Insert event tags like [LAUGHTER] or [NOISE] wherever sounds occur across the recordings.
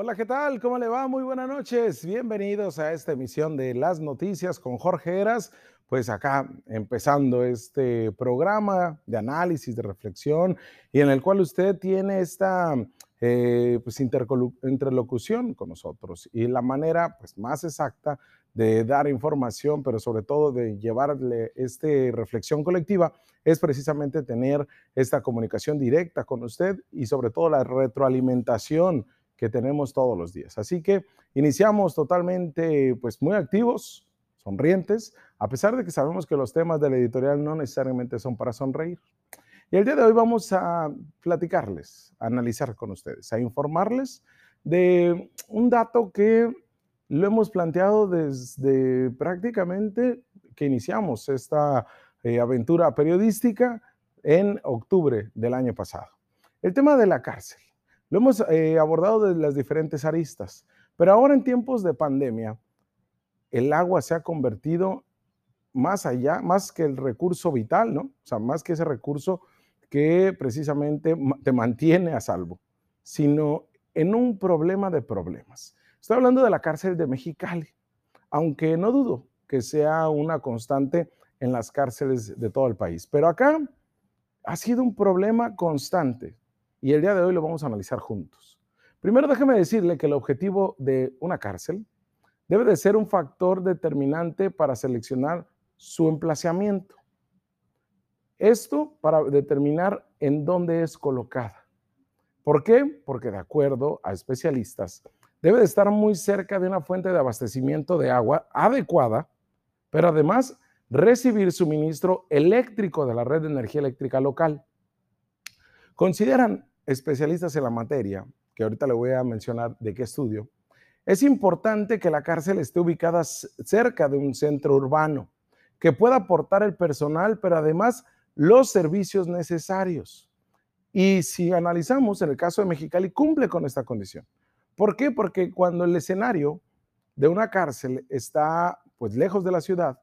Hola, ¿qué tal? ¿Cómo le va? Muy buenas noches. Bienvenidos a esta emisión de Las Noticias con Jorge Eras. Pues acá empezando este programa de análisis, de reflexión, y en el cual usted tiene esta eh, pues interlocución con nosotros y la manera pues, más exacta de dar información, pero sobre todo de llevarle esta reflexión colectiva, es precisamente tener esta comunicación directa con usted y sobre todo la retroalimentación que tenemos todos los días. Así que iniciamos totalmente, pues muy activos, sonrientes, a pesar de que sabemos que los temas de la editorial no necesariamente son para sonreír. Y el día de hoy vamos a platicarles, a analizar con ustedes, a informarles de un dato que lo hemos planteado desde prácticamente que iniciamos esta eh, aventura periodística en octubre del año pasado. El tema de la cárcel. Lo hemos eh, abordado desde las diferentes aristas, pero ahora en tiempos de pandemia, el agua se ha convertido más allá, más que el recurso vital, ¿no? O sea, más que ese recurso que precisamente te mantiene a salvo, sino en un problema de problemas. Estoy hablando de la cárcel de Mexicali, aunque no dudo que sea una constante en las cárceles de todo el país, pero acá ha sido un problema constante y el día de hoy lo vamos a analizar juntos. Primero déjeme decirle que el objetivo de una cárcel debe de ser un factor determinante para seleccionar su emplazamiento. Esto para determinar en dónde es colocada. ¿Por qué? Porque de acuerdo a especialistas, debe de estar muy cerca de una fuente de abastecimiento de agua adecuada, pero además recibir suministro eléctrico de la red de energía eléctrica local. Consideran especialistas en la materia, que ahorita le voy a mencionar de qué estudio, es importante que la cárcel esté ubicada cerca de un centro urbano, que pueda aportar el personal, pero además los servicios necesarios. Y si analizamos en el caso de Mexicali, cumple con esta condición. ¿Por qué? Porque cuando el escenario de una cárcel está pues lejos de la ciudad,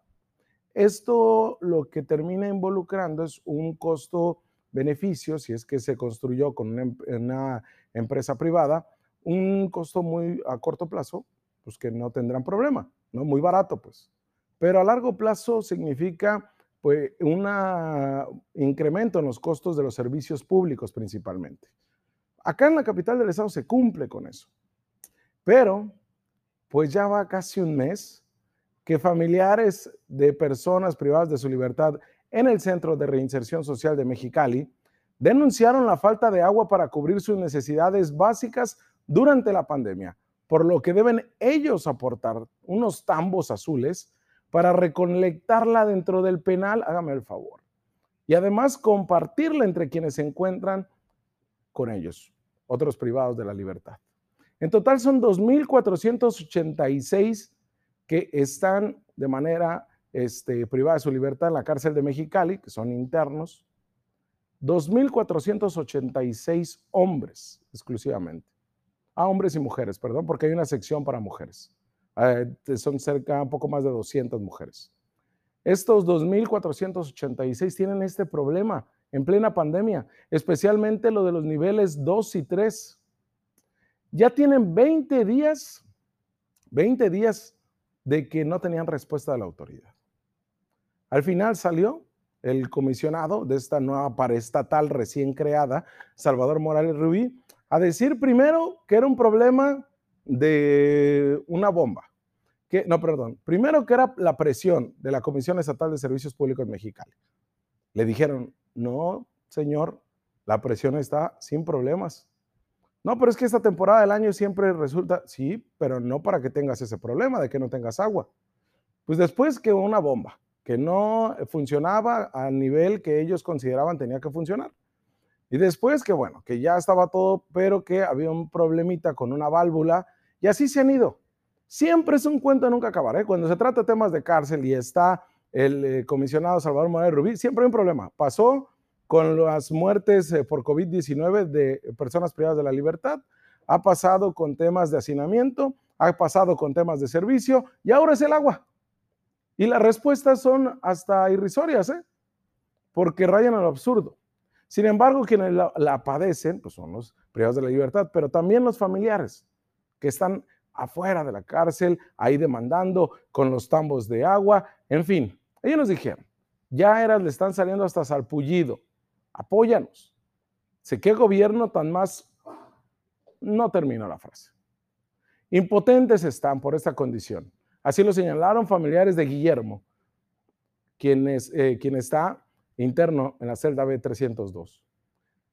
esto lo que termina involucrando es un costo beneficio, si es que se construyó con una, em, una, empresa privada, un costo muy a corto plazo, pues que no tendrán problema, ¿no? Muy barato, pues. Pero a largo plazo significa pues un incremento en los costos de los servicios públicos principalmente. Acá en la capital del estado se cumple con eso. Pero, pues ya va casi un mes que familiares de personas privadas de su libertad en el Centro de Reinserción Social de Mexicali, denunciaron la falta de agua para cubrir sus necesidades básicas durante la pandemia, por lo que deben ellos aportar unos tambos azules para recolectarla dentro del penal, hágame el favor, y además compartirla entre quienes se encuentran con ellos, otros privados de la libertad. En total son 2.486 que están de manera este, privada de su libertad en la cárcel de Mexicali, que son internos, 2.486 hombres exclusivamente. Ah, hombres y mujeres, perdón, porque hay una sección para mujeres. Eh, son cerca, un poco más de 200 mujeres. Estos 2.486 tienen este problema en plena pandemia, especialmente lo de los niveles 2 y 3. Ya tienen 20 días, 20 días de que no tenían respuesta de la autoridad. Al final salió el comisionado de esta nueva paraestatal recién creada, Salvador Morales Rubí, a decir primero que era un problema de una bomba. Que, no, perdón. Primero que era la presión de la Comisión Estatal de Servicios Públicos Mexicali. Le dijeron, no, señor, la presión está sin problemas. No, pero es que esta temporada del año siempre resulta, sí, pero no para que tengas ese problema de que no tengas agua. Pues después que una bomba que no funcionaba a nivel que ellos consideraban tenía que funcionar. Y después que bueno, que ya estaba todo, pero que había un problemita con una válvula y así se han ido. Siempre es un cuento nunca acabar. ¿eh? Cuando se trata de temas de cárcel y está el eh, comisionado Salvador Morales Rubí, siempre hay un problema. Pasó con las muertes eh, por COVID-19 de personas privadas de la libertad, ha pasado con temas de hacinamiento, ha pasado con temas de servicio y ahora es el agua. Y las respuestas son hasta irrisorias, ¿eh? porque rayan al absurdo. Sin embargo, quienes la, padecen pues son los privados de la libertad, pero también los familiares. que están afuera de la cárcel, ahí demandando con los tambos de agua, en fin. Ellos nos dijeron, ya le están saliendo hasta salpullido, apóyanos. Sé qué gobierno tan más... No termino la frase. Impotentes están por esta condición. Así lo señalaron familiares de Guillermo, quien, eh, quien está interno en la celda B302.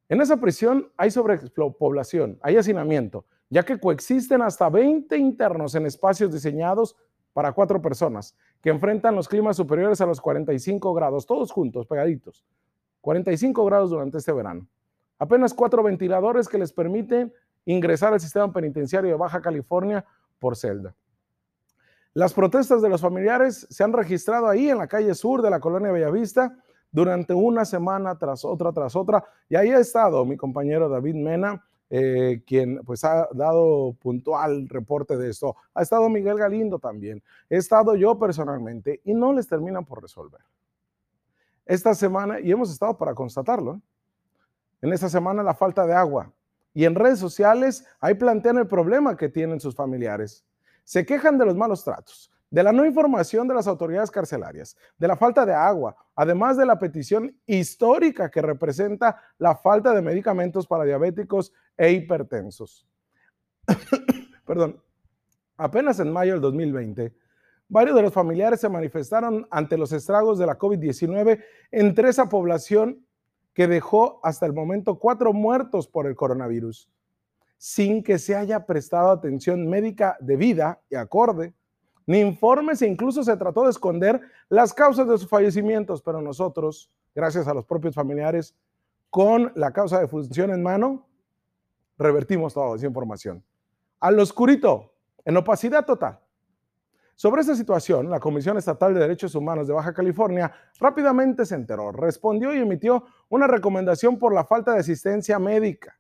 En esa prisión hay sobrepoblación, hay hacinamiento, ya que coexisten hasta 20 internos en espacios diseñados para cuatro personas, que enfrentan los climas superiores a los 45 grados, todos juntos, pegaditos. 45 grados durante este verano. Apenas cuatro ventiladores que les permiten ingresar al sistema penitenciario de Baja California por celda. Las protestas de los familiares se han registrado ahí en la calle sur de la colonia Bellavista durante una semana tras otra, tras otra. Y ahí ha estado mi compañero David Mena eh, quien pues ha dado puntual reporte de esto. Ha estado Miguel Galindo también. He estado yo personalmente y no les terminan por resolver. Esta semana, y hemos estado para constatarlo, ¿eh? en esta semana la falta de agua. Y en redes sociales ahí plantean el problema que tienen sus familiares. Se quejan de los malos tratos, de la no información de las autoridades carcelarias, de la falta de agua, además de la petición histórica que representa la falta de medicamentos para diabéticos e hipertensos. [COUGHS] Perdón, apenas en mayo del 2020, varios de los familiares se manifestaron ante los estragos de la COVID-19 entre esa población que dejó hasta el momento cuatro muertos por el coronavirus, sin que se haya prestado atención médica debida y acorde ni informes e incluso se trató de esconder las causas de sus fallecimientos, pero nosotros, gracias a los propios familiares, con la causa de función en mano, revertimos toda esa información. Al oscurito, en opacidad total. Sobre esta situación, la Comisión Estatal de Derechos Humanos de Baja California rápidamente se enteró, respondió y emitió una recomendación por la falta de asistencia médica.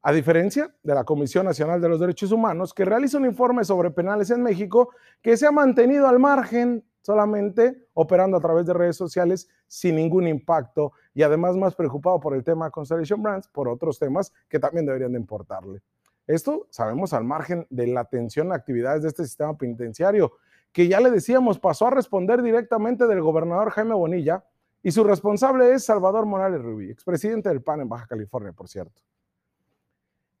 A diferencia de la Comisión Nacional de los Derechos Humanos, que realiza un informe sobre penales en México, que se ha mantenido al margen, solamente operando a través de redes sociales sin ningún impacto y además más preocupado por el tema Constellation Brands, por otros temas que también deberían de importarle. Esto sabemos al margen de la atención a actividades de este sistema penitenciario, que ya le decíamos pasó a responder directamente del gobernador Jaime Bonilla y su responsable es Salvador Morales Rubí, expresidente del PAN en Baja California, por cierto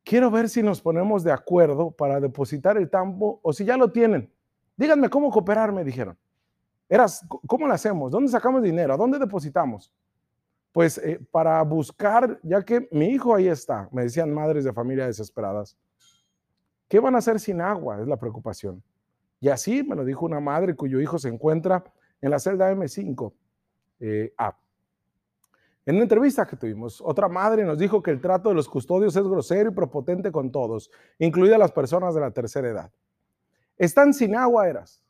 quiero ver si nos ponemos de acuerdo para depositar el tambo o si ya lo tienen. Díganme cómo cooperar, me dijeron. ¿cómo lo hacemos? ¿Dónde sacamos dinero? ¿A dónde depositamos? Pues eh, para buscar, ya que mi hijo ahí está, me decían madres de familia desesperadas. ¿Qué van a hacer sin agua? Es la preocupación. Y así me lo dijo una madre cuyo hijo se encuentra en la celda M5. Eh, en una entrevista que tuvimos, otra madre nos dijo que el trato de los custodios es grosero y propotente con todos, incluidas las personas de la tercera edad. Están sin agua, eras.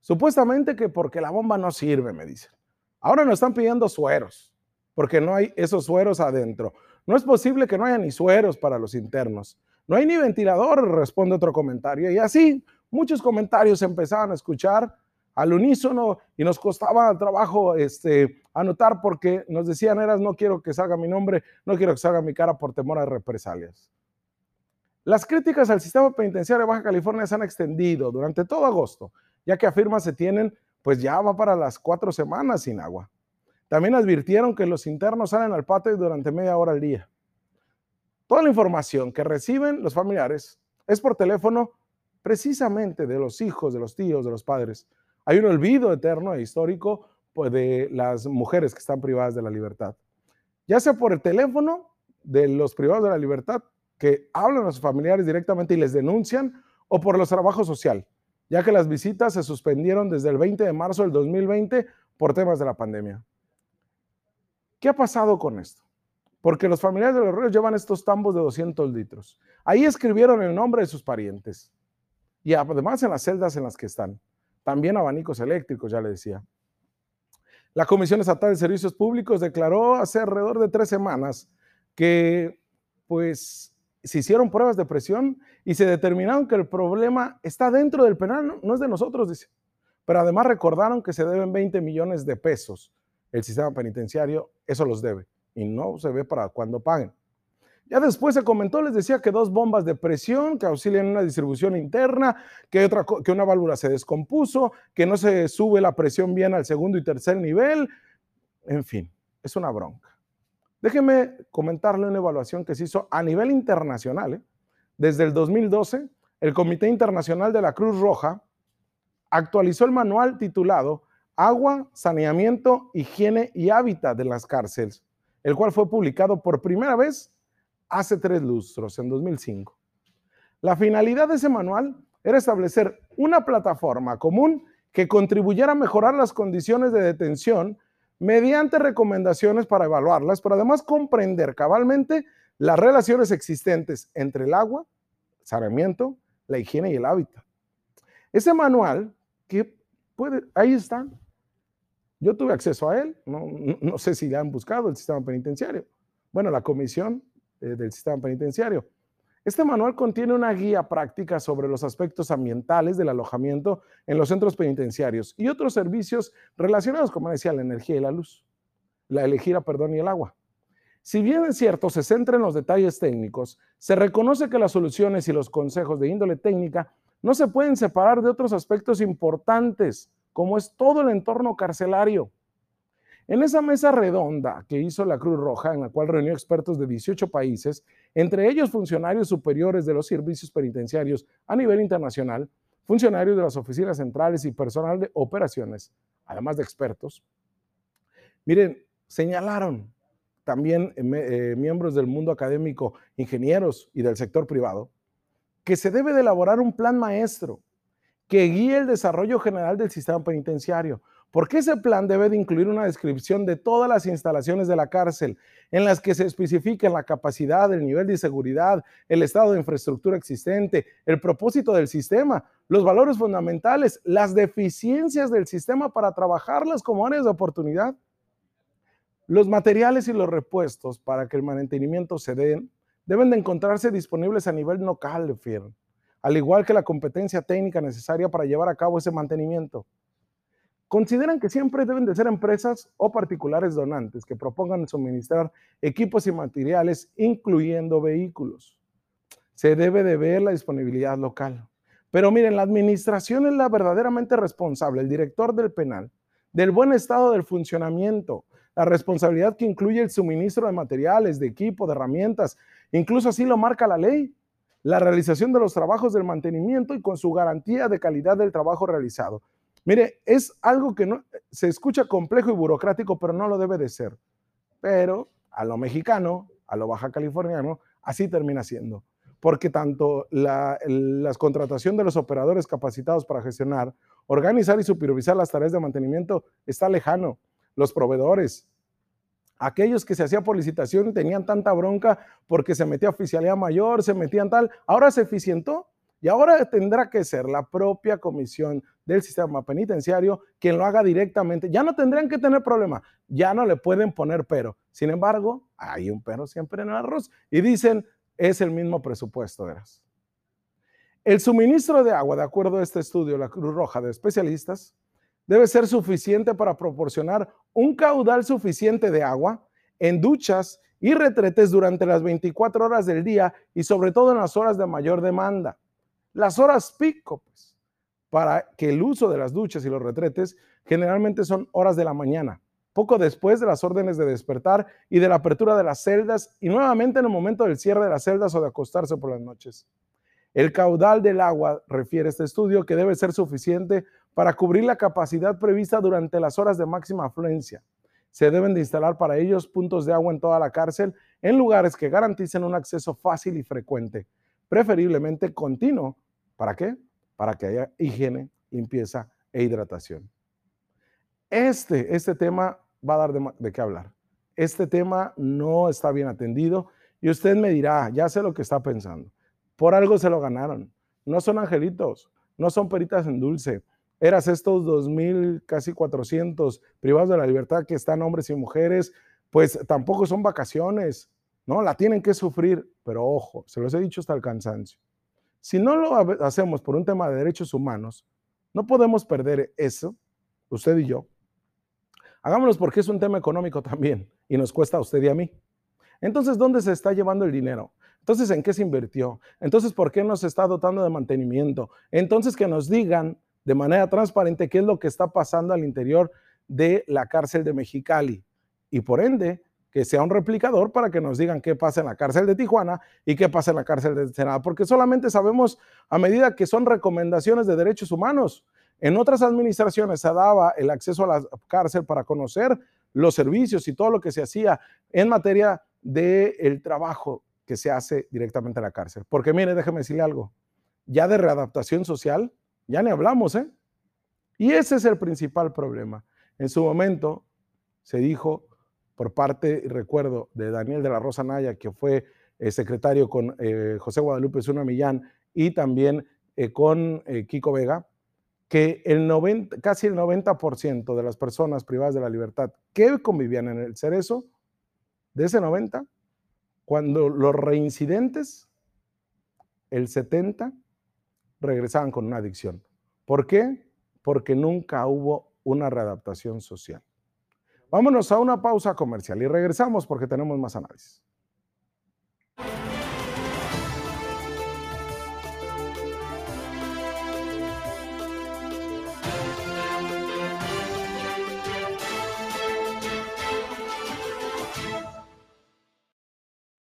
Supuestamente que porque la bomba no sirve, me dicen. Ahora nos están pidiendo sueros, porque no hay esos sueros adentro. No es posible que no haya ni sueros para los internos. No hay ni ventilador, responde otro comentario. Y así, muchos comentarios empezaban a escuchar al unísono y nos costaba trabajo este, anotar porque nos decían, eras, no quiero que salga mi nombre, no quiero que salga mi cara por temor a represalias. Las críticas al sistema penitenciario de Baja California se han extendido durante todo agosto, ya que afirma se tienen, pues ya va para las cuatro semanas sin agua. También advirtieron que los internos salen al patio durante media hora al día. Toda la información que reciben los familiares es por teléfono precisamente de los hijos, de los tíos, de los padres, hay un olvido eterno e histórico pues, de las mujeres que están privadas de la libertad. Ya sea por el teléfono de los privados de la libertad que hablan a sus familiares directamente y les denuncian, o por los trabajos social, ya que las visitas se suspendieron desde el 20 de marzo del 2020 por temas de la pandemia. ¿Qué ha pasado con esto? Porque los familiares de los ríos llevan estos tambos de 200 litros. Ahí escribieron el nombre de sus parientes y además en las celdas en las que están. También abanicos eléctricos, ya le decía. La Comisión Estatal de Servicios Públicos declaró hace alrededor de tres semanas que pues se hicieron pruebas de presión y se determinaron que el problema está dentro del penal, no, es de nosotros, dice. Pero además recordaron que se deben 20 millones de pesos. El sistema penitenciario eso los debe y no se ve para cuando paguen. Ya después se comentó, les decía que dos bombas de presión que auxilian una distribución interna, que, otra, que una válvula se descompuso, que no se sube la presión bien al segundo y tercer nivel. En fin, es una bronca. Déjeme comentarle una evaluación que se hizo a nivel internacional. ¿eh? Desde el 2012, el Comité Internacional de la Cruz Roja actualizó el manual titulado Agua, Saneamiento, Higiene y Hábitat de las Cárceles, el cual fue publicado por primera vez hace tres lustros, en 2005. La finalidad de ese manual era establecer una plataforma común que contribuyera a mejorar las condiciones de detención mediante recomendaciones para evaluarlas, pero además comprender cabalmente las relaciones existentes entre el agua, el saneamiento, la higiene y el hábitat. Ese manual, que puede, ahí está. Yo tuve acceso a él, no, sé si ya han buscado el sistema penitenciario. Bueno, la comisión eh, del sistema penitenciario. Este manual contiene una guía práctica sobre los aspectos ambientales del alojamiento en los centros penitenciarios y otros servicios relacionados, como decía, la energía y la luz, la elegida, perdón, y el agua. Si bien es cierto, se centra en los detalles técnicos, se reconoce que las soluciones y los consejos de índole técnica no se pueden separar de otros aspectos importantes, como es todo el entorno carcelario. En esa mesa redonda que hizo la Cruz Roja, en la cual reunió expertos de 18 países, entre ellos funcionarios superiores de los servicios penitenciarios a nivel internacional, funcionarios de las oficinas centrales y personal de operaciones, además de expertos, miren, señalaron también eh, eh, miembros del mundo académico, ingenieros y del sector privado, que se debe de elaborar un plan maestro que guíe el desarrollo general del sistema penitenciario, porque ese plan debe de incluir una descripción de todas las instalaciones de la cárcel en las que se especifiquen la capacidad, el nivel de seguridad, el estado de infraestructura existente, el propósito del sistema, los valores fundamentales, las deficiencias del sistema para trabajarlas como áreas de oportunidad, los materiales y los repuestos para que el mantenimiento se den deben de encontrarse disponibles a nivel local, al igual que la competencia técnica necesaria para llevar a cabo ese mantenimiento consideran que siempre deben de ser empresas o particulares donantes que propongan suministrar equipos y materiales, incluyendo vehículos. Se debe de ver la disponibilidad local. Pero miren, la administración es la verdaderamente responsable, el director del penal, del buen estado del funcionamiento, la responsabilidad que incluye el suministro de materiales, de equipo, de herramientas, incluso así lo marca la ley, la realización de los trabajos del mantenimiento y con su garantía de calidad del trabajo realizado. Mire, es algo que no, se escucha complejo y burocrático, pero no lo debe de ser. Pero a lo mexicano, a lo baja californiano, así termina siendo. Porque tanto la, contratación de los operadores capacitados para gestionar, organizar y supervisar las tareas de mantenimiento está lejano. Los proveedores, aquellos que se hacía por licitación tenían tanta bronca porque se metía oficialidad mayor, se metían tal, ahora se eficientó y ahora tendrá que ser la propia comisión del sistema penitenciario quien lo haga directamente. Ya no tendrían que tener problema, ya no le pueden poner pero. Sin embargo, hay un pero siempre en el arroz y dicen, es el mismo presupuesto, verás. El suministro de agua, de acuerdo a este estudio, la Cruz Roja de especialistas, debe ser suficiente para proporcionar un caudal suficiente de agua en duchas y retretes durante las 24 horas del día y sobre todo en las horas de mayor demanda. Las horas pico, pues, para que el uso de las duchas y los retretes generalmente son horas de la mañana, poco después de las órdenes de despertar y de la apertura de las celdas y nuevamente en el momento del cierre de las celdas o de acostarse por las noches. El caudal del agua, refiere este estudio, que debe ser suficiente para cubrir la capacidad prevista durante las horas de máxima afluencia. Se deben de instalar para ellos puntos de agua en toda la cárcel en lugares que garanticen un acceso fácil y frecuente, preferiblemente continuo ¿Para qué? Para que haya higiene, limpieza e hidratación. Este, este tema va a dar de, de qué hablar. Este tema no está bien atendido y usted me dirá, ya sé lo que está pensando. Por algo se lo ganaron. No son angelitos, no son peritas en dulce. Eras estos 2.000, casi 400 privados de la libertad que están hombres y mujeres, pues tampoco son vacaciones, ¿no? La tienen que sufrir, pero ojo, se los he dicho hasta el cansancio. Si no lo hacemos por un tema de derechos humanos, no podemos perder eso, usted y yo. Hagámoslo porque es un tema económico también y nos cuesta a usted y a mí. Entonces, ¿dónde se está llevando el dinero? Entonces, ¿en qué se invirtió? Entonces, ¿por qué no se está dotando de mantenimiento? Entonces, que nos digan de manera transparente qué es lo que está pasando al interior de la cárcel de Mexicali. Y por ende, que sea un replicador para que nos digan qué pasa en la cárcel de Tijuana y qué pasa en la cárcel de Ensenada, porque solamente sabemos a medida que son recomendaciones de derechos humanos. En otras administraciones se daba el acceso a la cárcel para conocer los servicios y todo lo que se hacía en materia del trabajo que se hace directamente en la cárcel. Porque mire, déjeme decirle algo, ya de readaptación social, ya ni hablamos, ¿eh? Y ese es el principal problema. En su momento se dijo por parte, recuerdo, de Daniel de la Rosa Naya, que fue eh, secretario con eh, José Guadalupe Zuna Millán y también eh, con Kiko Vega, que el 90, casi el 90% de las personas privadas de la libertad que convivían en el Cerezo, de ese 90, cuando los reincidentes, el 70 regresaban con una adicción. ¿Por qué? Porque nunca hubo una readaptación social. Vámonos a una pausa comercial y regresamos porque tenemos más análisis.